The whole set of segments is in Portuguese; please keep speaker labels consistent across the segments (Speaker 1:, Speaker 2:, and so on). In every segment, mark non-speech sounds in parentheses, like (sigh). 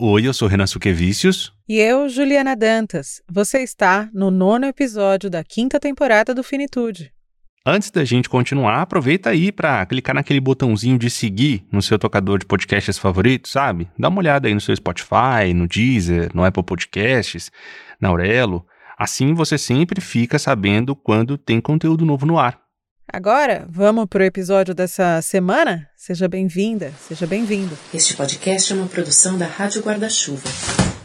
Speaker 1: Oi, eu sou Renan Suquevicius.
Speaker 2: E eu, Juliana Dantas. Você está no nono episódio da quinta temporada do Finitude.
Speaker 1: Antes da gente continuar, aproveita aí para clicar naquele botãozinho de seguir no seu tocador de podcasts favorito, sabe? Dá uma olhada aí no seu Spotify, no Deezer, no Apple Podcasts, na Aurelo. Assim você sempre fica sabendo quando tem conteúdo novo no ar.
Speaker 2: Agora, vamos para o episódio dessa semana? Seja bem-vinda, seja bem-vindo.
Speaker 3: Este podcast é uma produção da Rádio Guarda-Chuva.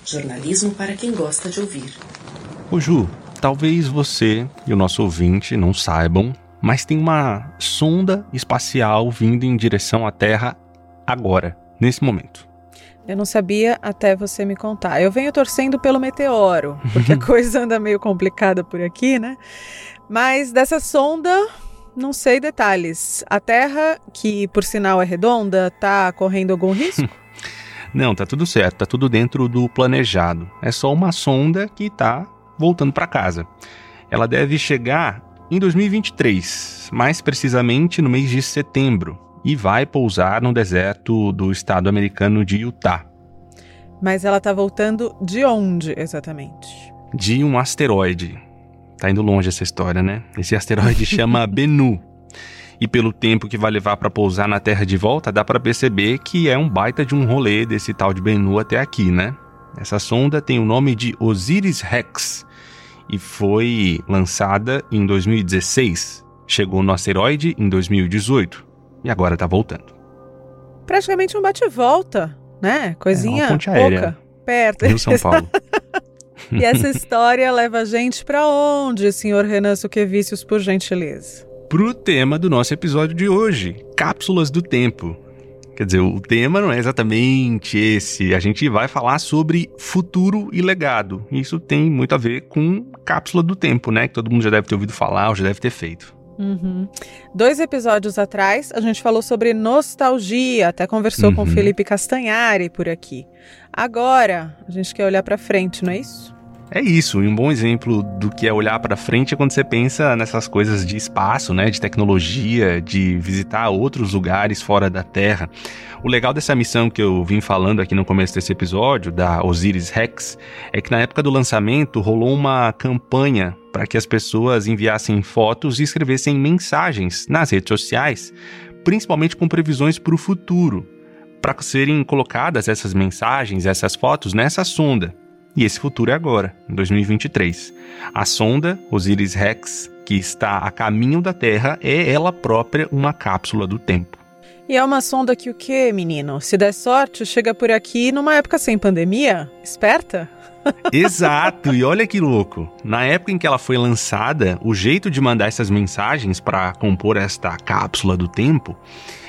Speaker 3: Jornalismo para quem gosta de ouvir.
Speaker 1: Ô Ju, talvez você e o nosso ouvinte não saibam, mas tem uma sonda espacial vindo em direção à Terra agora, nesse momento.
Speaker 2: Eu não sabia até você me contar. Eu venho torcendo pelo meteoro, porque a (laughs) coisa anda meio complicada por aqui, né? Mas dessa sonda, não sei detalhes. A Terra, que por sinal é redonda, tá correndo algum (laughs) risco?
Speaker 1: Não, tá tudo certo, tá tudo dentro do planejado. É só uma sonda que tá voltando para casa. Ela deve chegar em 2023, mais precisamente no mês de setembro, e vai pousar no deserto do estado americano de Utah.
Speaker 2: Mas ela tá voltando de onde exatamente?
Speaker 1: De um asteroide. Tá indo longe essa história, né? Esse asteroide (laughs) chama Bennu. E pelo tempo que vai levar para pousar na Terra de volta, dá para perceber que é um baita de um rolê desse tal de Bennu até aqui, né? Essa sonda tem o nome de Osiris-Rex e foi lançada em 2016. Chegou no asteroide em 2018 e agora tá voltando.
Speaker 2: Praticamente um bate-volta, né? Coisinha
Speaker 1: é uma ponte aérea.
Speaker 2: pouca, perto.
Speaker 1: Rio São Paulo. (laughs) (laughs)
Speaker 2: E essa história leva a gente para onde, senhor Renan Suquevicius, por gentileza?
Speaker 1: Pro tema do nosso episódio de hoje, cápsulas do tempo. Quer dizer, o tema não é exatamente esse. A gente vai falar sobre futuro e legado. Isso tem muito a ver com cápsula do tempo, né? Que todo mundo já deve ter ouvido falar ou já deve ter feito.
Speaker 2: Uhum. Dois episódios atrás, a gente falou sobre nostalgia, até conversou
Speaker 1: Uhum.
Speaker 2: com Felipe Castanhari por aqui. Agora, a gente quer olhar para frente, não é isso?
Speaker 1: É isso, e um bom exemplo do que é olhar para frente é quando você pensa nessas coisas de espaço, né, de tecnologia, de visitar outros lugares fora da Terra. O legal dessa missão que eu vim falando aqui no começo desse episódio, da Osiris Rex, é que na época do lançamento rolou uma campanha para que as pessoas enviassem fotos e escrevessem mensagens nas redes sociais, principalmente com previsões para o futuro, para serem colocadas essas mensagens, essas fotos nessa sonda. E esse futuro é agora, em 2023. A sonda Osiris-Rex, que está a caminho da Terra, é ela própria uma cápsula do tempo.
Speaker 2: E é uma sonda que o quê, menino? Se der sorte, chega por aqui numa época sem pandemia? Esperta? (laughs)
Speaker 1: Exato, e olha que louco. Na época em que ela foi lançada, o jeito de mandar essas mensagens para compor esta cápsula do tempo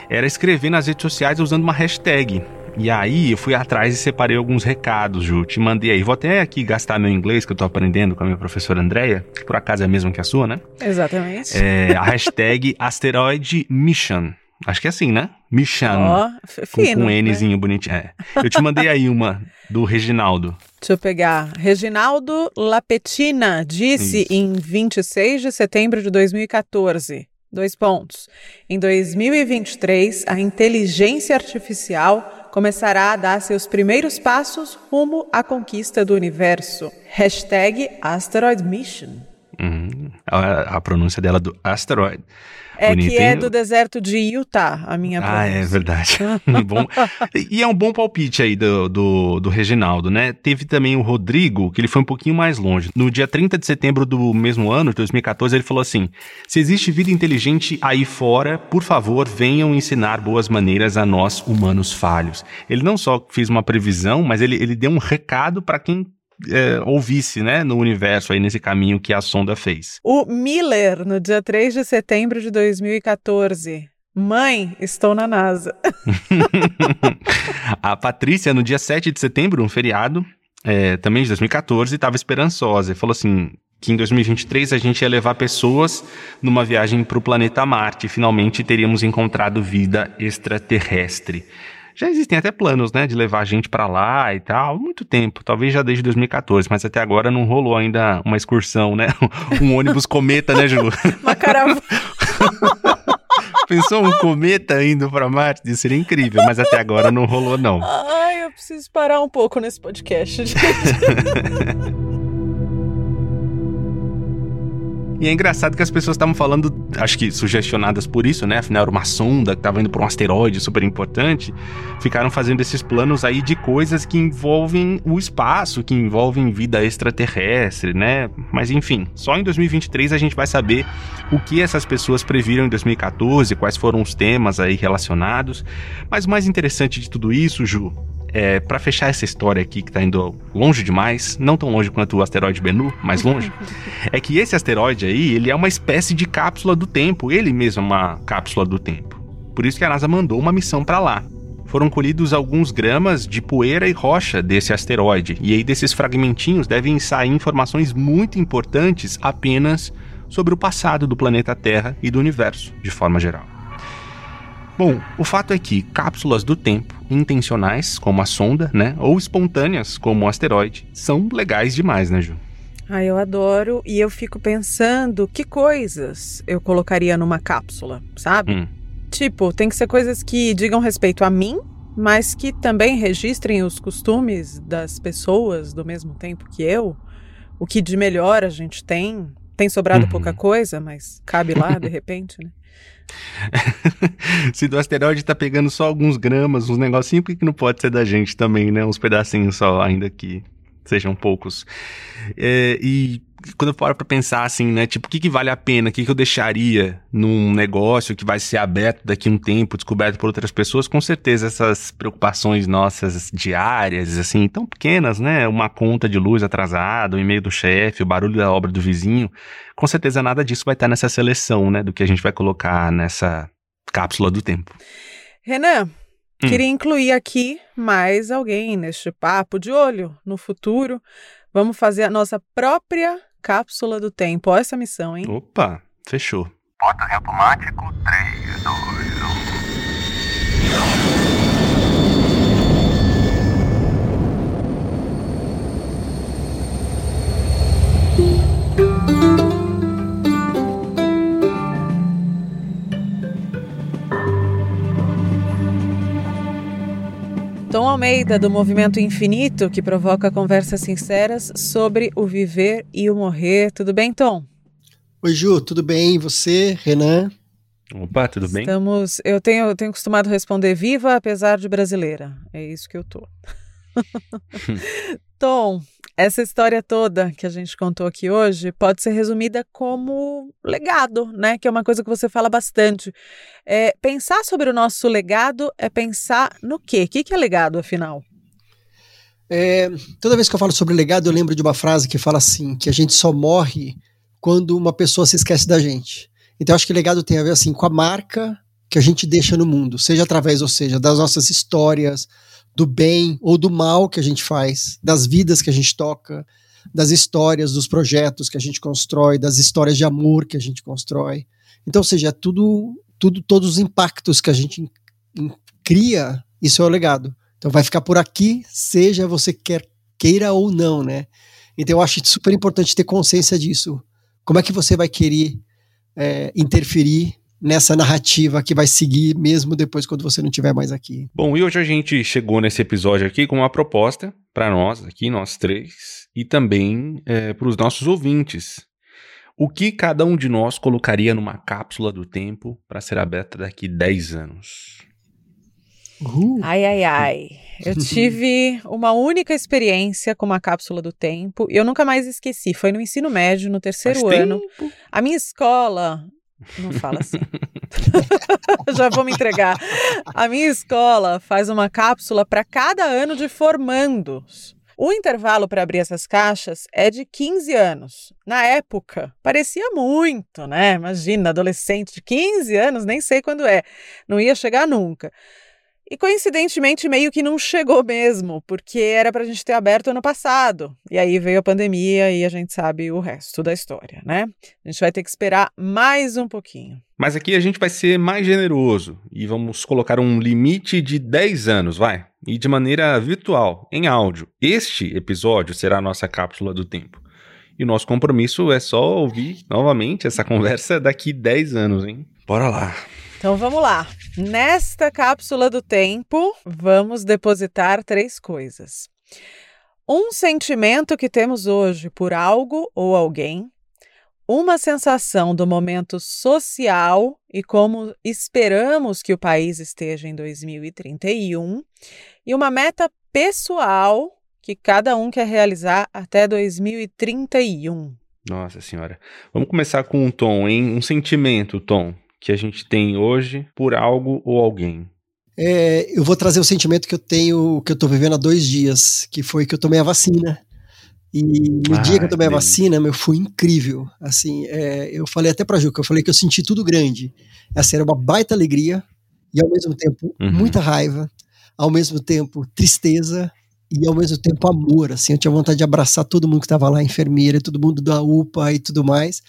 Speaker 1: era escrever nas redes sociais usando uma hashtag. E aí eu fui atrás e separei alguns recados, Ju. Te mandei aí. Vou até aqui gastar meu inglês que eu tô aprendendo com a minha professora Andrea, que por acaso é a mesma que a sua, né?
Speaker 2: Exatamente.
Speaker 1: É, a hashtag (laughs) Asteroid Mission. Acho que é assim, né? Mission.
Speaker 2: Ó,
Speaker 1: com,
Speaker 2: fino.
Speaker 1: com um
Speaker 2: né?
Speaker 1: Nzinho bonitinho. É. Eu te mandei aí uma do Reginaldo.
Speaker 2: Deixa eu pegar. Reginaldo Lapetina disse
Speaker 1: Isso.
Speaker 2: em 26 de setembro de 2014. Dois pontos. Em 2023, a inteligência artificial começará a dar seus primeiros passos rumo à conquista do universo. Hashtag Asteroid Mission.
Speaker 1: Uhum. A, a pronúncia dela do asteroid.
Speaker 2: É que
Speaker 1: Bonito,
Speaker 2: é
Speaker 1: hein?
Speaker 2: do deserto de Utah, a minha
Speaker 1: Ah, é
Speaker 2: pronúncia.
Speaker 1: verdade. (laughs) (laughs) bom, e é um bom palpite aí do, do, do Reginaldo, né? Teve também o Rodrigo, que ele foi um pouquinho mais longe. No dia 30 de setembro do mesmo ano, de 2014, ele falou assim: Se existe vida inteligente aí fora, por favor, venham ensinar boas maneiras a nós, humanos falhos. Ele não só fez uma previsão, mas ele, ele deu um recado para quem é, ouvisse, né, no universo aí nesse caminho que a sonda fez.
Speaker 2: O Miller, no dia 3 de setembro de 2014. Mãe, estou na NASA. (laughs)
Speaker 1: a Patrícia, no dia 7 de setembro, um feriado, é, também de 2014, estava esperançosa e falou assim: que em 2023 a gente ia levar pessoas numa viagem para o planeta Marte e finalmente teríamos encontrado vida extraterrestre. Já existem até planos, né, de levar a gente para lá e tal, há muito tempo, talvez já desde 2014, mas até agora não rolou ainda uma excursão, né? (laughs) Um ônibus cometa, né, Ju?
Speaker 2: Uma caravana. (laughs)
Speaker 1: Pensou um cometa indo para Marte? Isso seria incrível, mas até agora não rolou, não.
Speaker 2: Ai, eu preciso parar um pouco nesse podcast, gente. (laughs)
Speaker 1: E é engraçado que as pessoas estavam falando, acho que sugestionadas por isso, né? Afinal, era uma sonda que estava indo para um asteroide super importante. Ficaram fazendo esses planos aí de coisas que envolvem o espaço, que envolvem vida extraterrestre, né? Mas enfim, só em 2023 a gente vai saber o que essas pessoas previram em 2014, quais foram os temas aí relacionados. Mas o mais interessante de tudo isso, Ju, é, para fechar essa história aqui que tá indo longe demais, não tão longe quanto o asteroide Bennu, mais longe, (laughs) é que esse asteroide aí, ele é uma espécie de cápsula do tempo, ele mesmo é uma cápsula do tempo. Por isso que a NASA mandou uma missão para lá. Foram colhidos alguns gramas de poeira e rocha desse asteroide, e aí desses fragmentinhos devem sair informações muito importantes apenas sobre o passado do planeta Terra e do universo, de forma geral. Bom, o fato é que cápsulas do tempo, intencionais, como a sonda, né, ou espontâneas, como o asteroide, são legais demais, né, Ju?
Speaker 2: Ah, eu adoro e eu fico pensando que coisas eu colocaria numa cápsula, sabe? Hum. Tipo, tem que ser coisas que digam respeito a mim, mas que também registrem os costumes das pessoas do mesmo tempo que eu. O que de melhor a gente tem. Tem sobrado uhum. pouca coisa, mas cabe lá de (laughs) repente, né? (laughs)
Speaker 1: Se do asteroide tá pegando só alguns gramas, uns negocinhos, por que não pode ser da gente também, né? Uns pedacinhos só, ainda que sejam poucos. É, e quando eu paro pra pensar assim, né? Tipo, o que, que vale a pena? O que, que eu deixaria num negócio que vai ser aberto daqui a um tempo, descoberto por outras pessoas? Com certeza essas preocupações nossas diárias, assim, tão pequenas, né? Uma conta de luz atrasada, o e-mail do chefe, o barulho da obra do vizinho. Com certeza nada disso vai estar nessa seleção, né? Do que a gente vai colocar nessa cápsula do tempo.
Speaker 2: Renan, Hum. Queria incluir aqui mais alguém neste papo de olho no futuro. Vamos fazer a nossa própria cápsula do tempo. Olha essa missão, hein?
Speaker 1: Opa, fechou.
Speaker 4: Bota automático 3, 2, 1.
Speaker 2: Almeida, do Movimento Infinito, que provoca conversas sinceras sobre o viver e o morrer. Tudo bem, Tom?
Speaker 5: Oi, Ju, tudo bem? E você, Renan?
Speaker 1: Opa, tudo bem?
Speaker 2: Estamos. Eu tenho, eu tenho costumado responder viva, apesar de brasileira. É isso que eu tô. (laughs) Tom, essa história toda que a gente contou aqui hoje pode ser resumida como legado, né? Que é uma coisa que você fala bastante. É, pensar sobre o nosso legado é pensar no quê? O que, é legado, afinal?
Speaker 5: É, toda vez que eu falo sobre legado, eu lembro de uma frase que fala assim: que a gente só morre quando uma pessoa se esquece da gente. Então, acho que legado tem a ver assim com a marca que a gente deixa no mundo, seja através, ou seja, das nossas histórias, do bem ou do mal que a gente faz, das vidas que a gente toca, das histórias, dos projetos que a gente constrói, das histórias de amor que a gente constrói. Então, ou seja, é tudo, tudo, todos os impactos que a gente cria, isso é o legado. Então vai ficar por aqui, seja você quer queira ou não, né? Então eu acho super importante ter consciência disso. Como é que você vai querer é, interferir nessa narrativa que vai seguir mesmo depois quando você não estiver mais aqui.
Speaker 1: Bom, e hoje a gente chegou nesse episódio aqui com uma proposta para nós, aqui, nós três, e também é, para os nossos ouvintes. O que cada um de nós colocaria numa cápsula do tempo para ser aberta daqui 10 anos?
Speaker 2: Uhul. Ai, ai, ai. Eu (laughs) tive uma única experiência com uma cápsula do tempo e eu nunca mais esqueci. Foi no ensino médio, no terceiro Faz ano. Tempo. A minha escola não fala assim. (laughs) Já vou me entregar. A minha escola faz uma cápsula para cada ano de formandos. O intervalo para abrir essas caixas é de 15 anos. Na época, parecia muito, né? Imagina, adolescente de 15 anos, nem sei quando é. Não ia chegar nunca. E coincidentemente, meio que não chegou mesmo, porque era para a gente ter aberto ano passado. E aí veio a pandemia e a gente sabe o resto da história, né? A gente vai ter que esperar mais um pouquinho.
Speaker 1: Mas aqui a gente vai ser mais generoso e vamos colocar um limite de 10 anos, vai? E de maneira virtual, em áudio. Este episódio será a nossa cápsula do tempo. E o nosso compromisso é só ouvir novamente essa (laughs) conversa daqui 10 anos, hein? Bora lá.
Speaker 2: Então vamos lá. Nesta cápsula do tempo, vamos depositar três coisas. Um sentimento que temos hoje por algo ou alguém, uma sensação do momento social e como esperamos que o país esteja em 2031, e uma meta pessoal que cada um quer realizar até 2031.
Speaker 1: Nossa senhora. Vamos começar com um tom, hein? Um sentimento, Tom, que a gente tem hoje por algo ou alguém.
Speaker 5: É, eu vou trazer o sentimento que eu tenho, que eu tô vivendo há dois dias, que foi que eu tomei a vacina. E no dia que eu tomei a vacina, meu, foi incrível. Assim, é, eu falei até pra Juca, eu falei que eu senti tudo grande. Essa era uma baita alegria e ao mesmo tempo uhum. muita raiva, ao mesmo tempo tristeza e ao mesmo tempo amor, assim, eu tinha vontade de abraçar todo mundo que estava lá, enfermeira, todo mundo da UPA e tudo mais.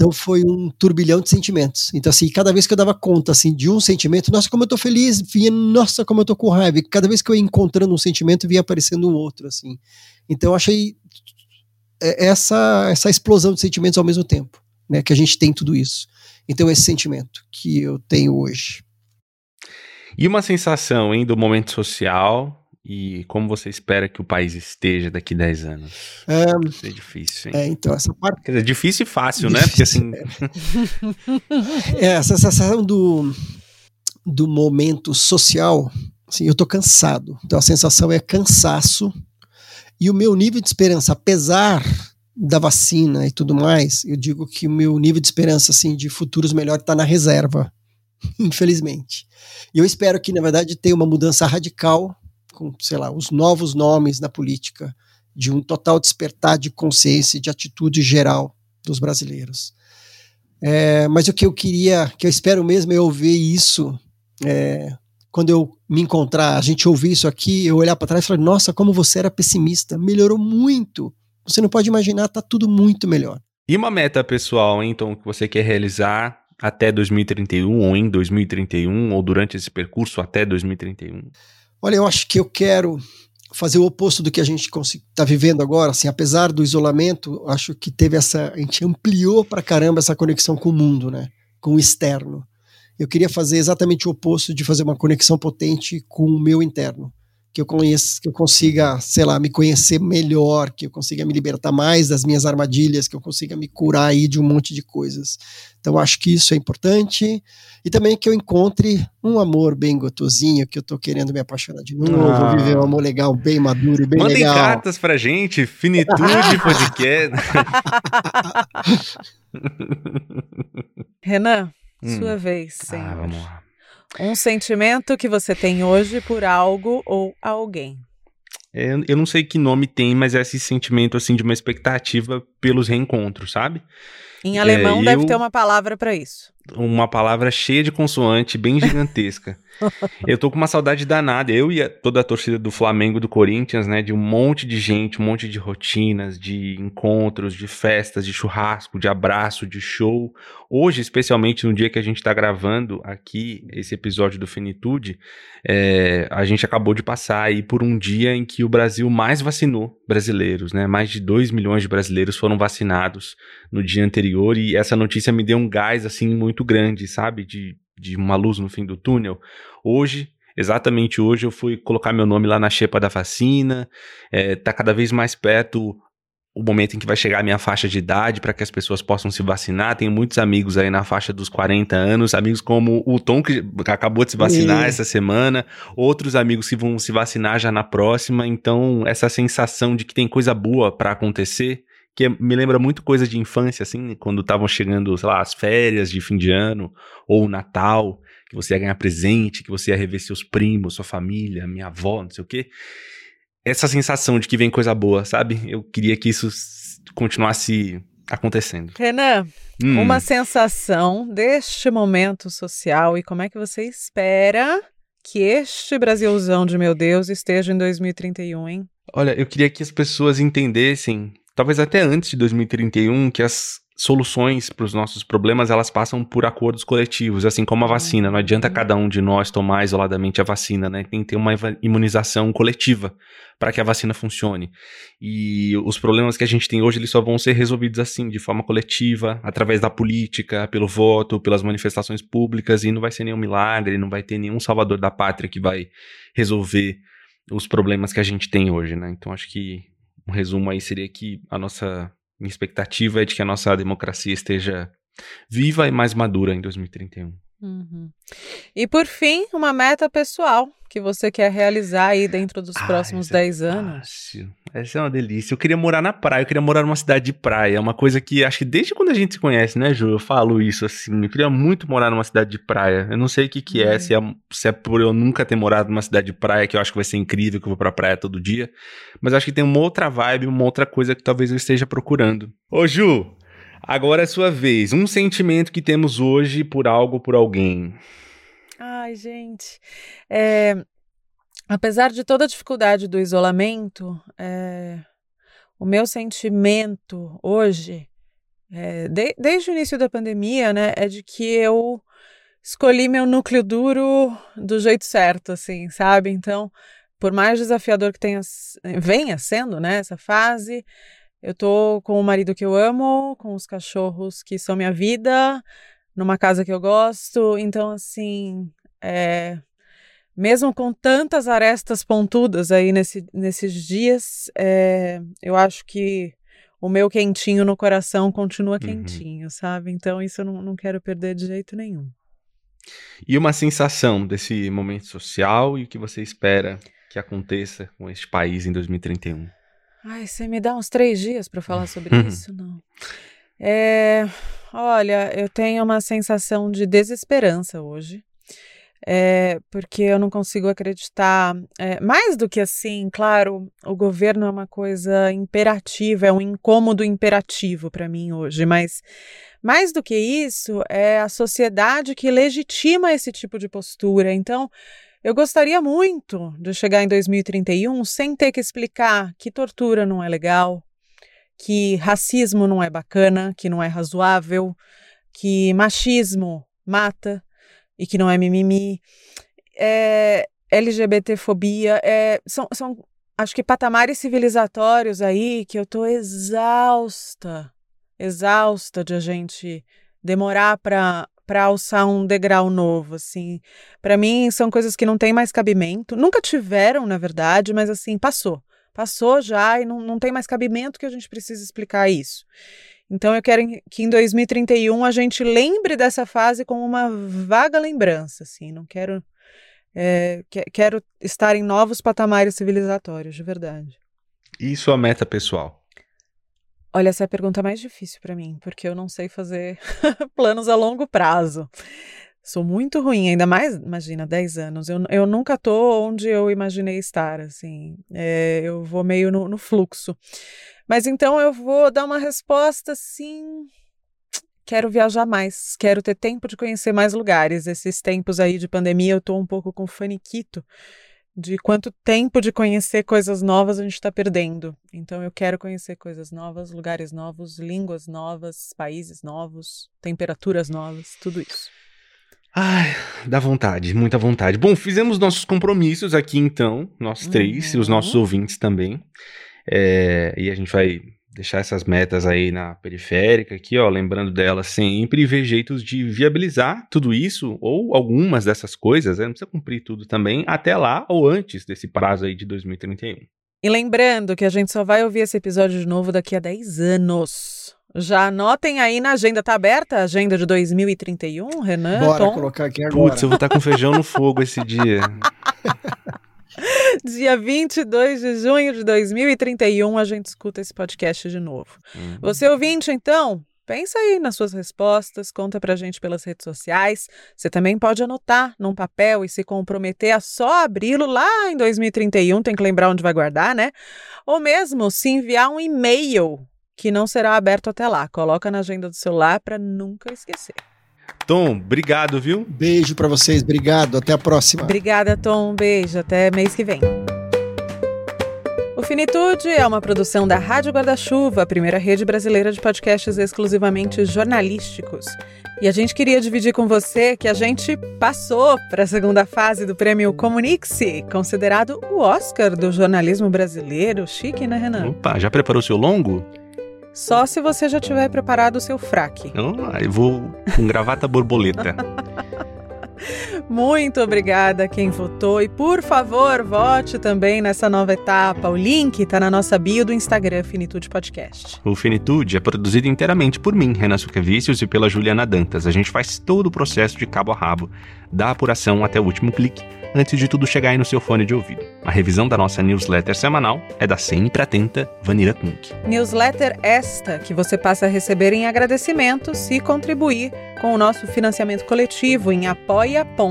Speaker 5: Então foi um turbilhão de sentimentos. Então, assim, cada vez que eu dava conta, assim, de um sentimento, nossa, como eu tô feliz, vinha, nossa, como eu tô com raiva. Cada vez que eu ia encontrando um sentimento, vinha aparecendo um outro, assim. Então, eu achei essa, essa explosão de sentimentos ao mesmo tempo, né, que a gente tem tudo isso. Então, esse sentimento que eu tenho hoje.
Speaker 1: E uma sensação, hein, do momento social e como você espera que o país esteja daqui 10 anos? É, Isso é difícil, hein?
Speaker 5: É, então, essa parte.
Speaker 1: Quer dizer, difícil e fácil, né? difícil, né? Porque
Speaker 5: assim. É. (laughs) é, essa sensação do, do momento social, assim, eu tô cansado. Então a sensação é cansaço. E o meu nível de esperança, apesar da vacina e tudo mais, eu digo que o meu nível de esperança, assim, de futuros melhores está na reserva, (laughs) infelizmente. E eu espero que, na verdade, tenha uma mudança radical com, sei lá, os novos nomes na política, de um total despertar de consciência e de atitude geral dos brasileiros. É, mas o que eu queria, que eu espero mesmo é ouvir isso é, quando eu me encontrar, a gente ouvir isso aqui, eu olhar para trás e falar: nossa, como você era pessimista, melhorou muito. Você não pode imaginar, tá tudo muito melhor.
Speaker 1: E uma meta pessoal, então, que você quer realizar até 2031 ou em 2031 ou durante esse percurso até 2031?
Speaker 5: Olha, eu acho que eu quero fazer o oposto do que a gente está vivendo agora, assim, apesar do isolamento, acho que teve essa, a gente ampliou para caramba essa conexão com o mundo, né, com o externo. Eu queria fazer exatamente o oposto de fazer uma conexão potente com o meu interno que eu conheça, que eu consiga, sei lá, me conhecer melhor, que eu consiga me libertar mais das minhas armadilhas, que eu consiga me curar aí de um monte de coisas. Então acho que isso é importante e também que eu encontre um amor bem gotosinho, que eu tô querendo me apaixonar de novo, ah. viver um amor legal, bem maduro e bem
Speaker 1: Mandem
Speaker 5: legal.
Speaker 1: Mandem cartas pra gente, finitude (laughs) podcast.
Speaker 2: Renan, hum. sua vez, sim.
Speaker 1: Ah, vamos lá.
Speaker 2: Um sentimento que você tem hoje por algo ou alguém.
Speaker 1: É, eu não sei que nome tem, mas é esse sentimento assim de uma expectativa pelos reencontros, sabe?
Speaker 2: Em alemão é, deve eu... ter uma palavra para isso
Speaker 1: uma palavra cheia de consoante, bem gigantesca. (laughs) eu tô com uma saudade danada. Eu e a, toda a torcida do Flamengo do Corinthians, né? De um monte de gente, um monte de rotinas, de encontros, de festas, de churrasco, de abraço, de show. Hoje, especialmente no dia que a gente tá gravando aqui esse episódio do Finitude, é, a gente acabou de passar aí por um dia em que o Brasil mais vacinou brasileiros, né? Mais de 2 milhões de brasileiros foram vacinados no dia anterior e essa notícia me deu um gás, assim, muito muito grande, sabe? De, de uma luz no fim do túnel. Hoje, exatamente hoje, eu fui colocar meu nome lá na xepa da vacina. É, tá cada vez mais perto o momento em que vai chegar a minha faixa de idade para que as pessoas possam se vacinar. Tenho muitos amigos aí na faixa dos 40 anos, amigos como o Tom, que acabou de se vacinar essa semana, outros amigos que vão se vacinar já na próxima. Então, essa sensação de que tem coisa boa para acontecer que me lembra muito coisa de infância, assim, quando estavam chegando, sei lá, as férias de fim de ano, ou o Natal, que você ia ganhar presente, que você ia rever seus primos, sua família, minha avó, não sei o quê. Essa sensação de que vem coisa boa, sabe? Eu queria que isso continuasse acontecendo.
Speaker 2: Renan, hum. uma sensação deste momento social e como é que você espera que este Brasilzão de meu Deus esteja em 2031, hein?
Speaker 1: Olha, eu queria que as pessoas entendessem talvez até antes de 2031, que as soluções para os nossos problemas elas passam por acordos coletivos, assim como a vacina. Não adianta
Speaker 2: Uhum.
Speaker 1: cada um de nós tomar isoladamente a vacina, né? Tem que ter uma imunização coletiva para que a vacina funcione. E os problemas que a gente tem hoje eles só vão ser resolvidos assim, de forma coletiva, através da política, pelo voto, pelas manifestações públicas. E não vai ser nenhum milagre, não vai ter nenhum salvador da pátria que vai resolver os problemas que a gente tem hoje, né? Então acho que um resumo aí seria que a nossa expectativa é de que a nossa democracia esteja viva e mais madura em 2031.
Speaker 2: Uhum. E por fim, uma meta pessoal que você quer realizar aí dentro dos
Speaker 1: Ah,
Speaker 2: próximos
Speaker 1: essa é
Speaker 2: 10 anos.
Speaker 1: Essa é uma delícia. Eu queria morar na praia, eu queria morar numa cidade de praia. É uma coisa que acho que desde quando a gente se conhece, né, Ju? Eu falo isso assim. Eu queria muito morar numa cidade de praia. Eu não sei o que, que é,
Speaker 2: Hum.
Speaker 1: se é, se é por eu nunca ter morado numa cidade de praia, que eu acho que vai ser incrível, que eu vou pra praia todo dia. Mas acho que tem uma outra vibe, uma outra coisa que talvez eu esteja procurando. Ô, Ju, agora é sua vez. Um sentimento que temos hoje por algo por alguém.
Speaker 2: Ai, gente. É, apesar de toda a dificuldade do isolamento, é, o meu sentimento hoje, é, de- desde o início da pandemia, né, é de que eu escolhi meu núcleo duro do jeito certo, assim, sabe? Então, por mais desafiador que tenha, venha sendo, né, essa fase, eu tô com o marido que eu amo, com os cachorros que são minha vida, numa casa que eu gosto. Então, assim, é, mesmo com tantas arestas pontudas aí nesse, nesses dias, é, eu acho que o meu quentinho no coração continua quentinho, sabe? Então, isso eu não, não quero perder de jeito nenhum.
Speaker 1: E uma sensação desse momento social e o que você espera que aconteça com este país em 2031.
Speaker 2: Ai, você me dá uns três dias para falar sobre isso? Não. É, olha, eu tenho uma sensação de desesperança hoje. É, porque eu não consigo acreditar. é, mais do que assim, claro, o governo é uma coisa imperativa, é um incômodo imperativo para mim hoje, mas mais do que isso, é a sociedade que legitima esse tipo de postura. Então, eu gostaria muito de chegar em 2031 sem ter que explicar que tortura não é legal, que racismo não é bacana, que não é razoável, que machismo mata e que não é mimimi. É, LGBTfobia, é, são, são, acho que patamares civilizatórios aí que eu tô exausta, exausta de a gente demorar para para alçar um degrau novo, assim. Para mim são coisas que não têm mais cabimento, nunca tiveram, na verdade, mas assim, passou. Passou já e não, não tem mais cabimento que a gente precisa explicar isso. Então eu quero que em 2031 a gente lembre dessa fase como uma vaga lembrança, assim. Não quero é, que, quero estar em novos patamares civilizatórios, de verdade.
Speaker 1: E sua meta pessoal?
Speaker 2: Olha, essa é a pergunta mais difícil para mim, porque eu não sei fazer (laughs) planos a longo prazo. Sou muito ruim, ainda mais, imagina, 10 anos. Eu, eu nunca tô onde eu imaginei estar, assim. É, eu vou meio no, no fluxo. Mas então eu vou dar uma resposta assim. Quero viajar mais, quero ter tempo de conhecer mais lugares. Esses tempos aí de pandemia eu tô um pouco com faniquito de quanto tempo de conhecer coisas novas a gente está perdendo. Então eu quero conhecer coisas novas, lugares novos, línguas novas, países novos, temperaturas novas, tudo isso.
Speaker 1: Ai, dá vontade, muita vontade. Bom, fizemos nossos compromissos aqui então, nós três, e os
Speaker 2: Uhum.
Speaker 1: nossos ouvintes também. É, e a gente vai deixar essas metas aí na periférica aqui, ó, lembrando delas sempre e ver jeitos de viabilizar tudo isso ou algumas dessas coisas, né? não precisa cumprir tudo também até lá ou antes desse prazo aí de 2031.
Speaker 2: E lembrando que a gente só vai ouvir esse episódio de novo daqui a 10 anos. Já anotem aí na agenda, tá aberta a agenda de 2031, Renan?
Speaker 5: Bora
Speaker 2: Tom?
Speaker 5: colocar aqui agora.
Speaker 1: Putz, eu vou estar com feijão no fogo esse dia. (laughs) (laughs)
Speaker 2: Dia 22 de junho de 2031 a gente escuta esse podcast de novo.
Speaker 1: Hum.
Speaker 2: Você ouvinte, então, pensa aí nas suas respostas, conta pra gente pelas redes sociais. Você também pode anotar num papel e se comprometer a só abri-lo lá em 2031, tem que lembrar onde vai guardar, né? Ou mesmo se enviar um e-mail que não será aberto até lá. Coloca na agenda do celular para nunca esquecer.
Speaker 1: Tom, obrigado, viu?
Speaker 5: Beijo pra vocês, obrigado, até a próxima.
Speaker 2: Obrigada, Tom. Um beijo. Até mês que vem. O Finitude é uma produção da Rádio Guarda-Chuva, a primeira rede brasileira de podcasts exclusivamente jornalísticos. E a gente queria dividir com você que a gente passou para a segunda fase do prêmio Comunique-se, considerado o Oscar do jornalismo brasileiro. Chique, né, Renan?
Speaker 1: Opa, já preparou seu longo?
Speaker 2: Só se você já tiver preparado o seu fraque.
Speaker 1: Oh, eu vou com gravata borboleta. (laughs)
Speaker 2: Muito obrigada a quem votou e, por favor, vote também nessa nova etapa. O link está na nossa bio do Instagram Finitude Podcast.
Speaker 1: O Finitude é produzido inteiramente por mim, Renan Suquevicius, e pela Juliana Dantas. A gente faz todo o processo de cabo a rabo, da apuração até o último clique antes de tudo chegar aí no seu fone de ouvido. A revisão da nossa newsletter semanal é da sempre atenta Vanira Kunk.
Speaker 2: Newsletter esta que você passa a receber em agradecimento se contribuir com o nosso financiamento coletivo em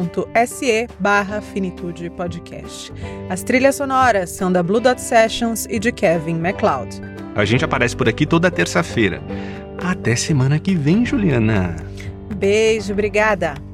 Speaker 2: apoia.se barra Finitude Podcast. As trilhas sonoras são da Blue Dot Sessions e de Kevin MacLeod.
Speaker 1: A gente aparece por aqui toda terça-feira. Até semana que vem, Juliana.
Speaker 2: Beijo, obrigada.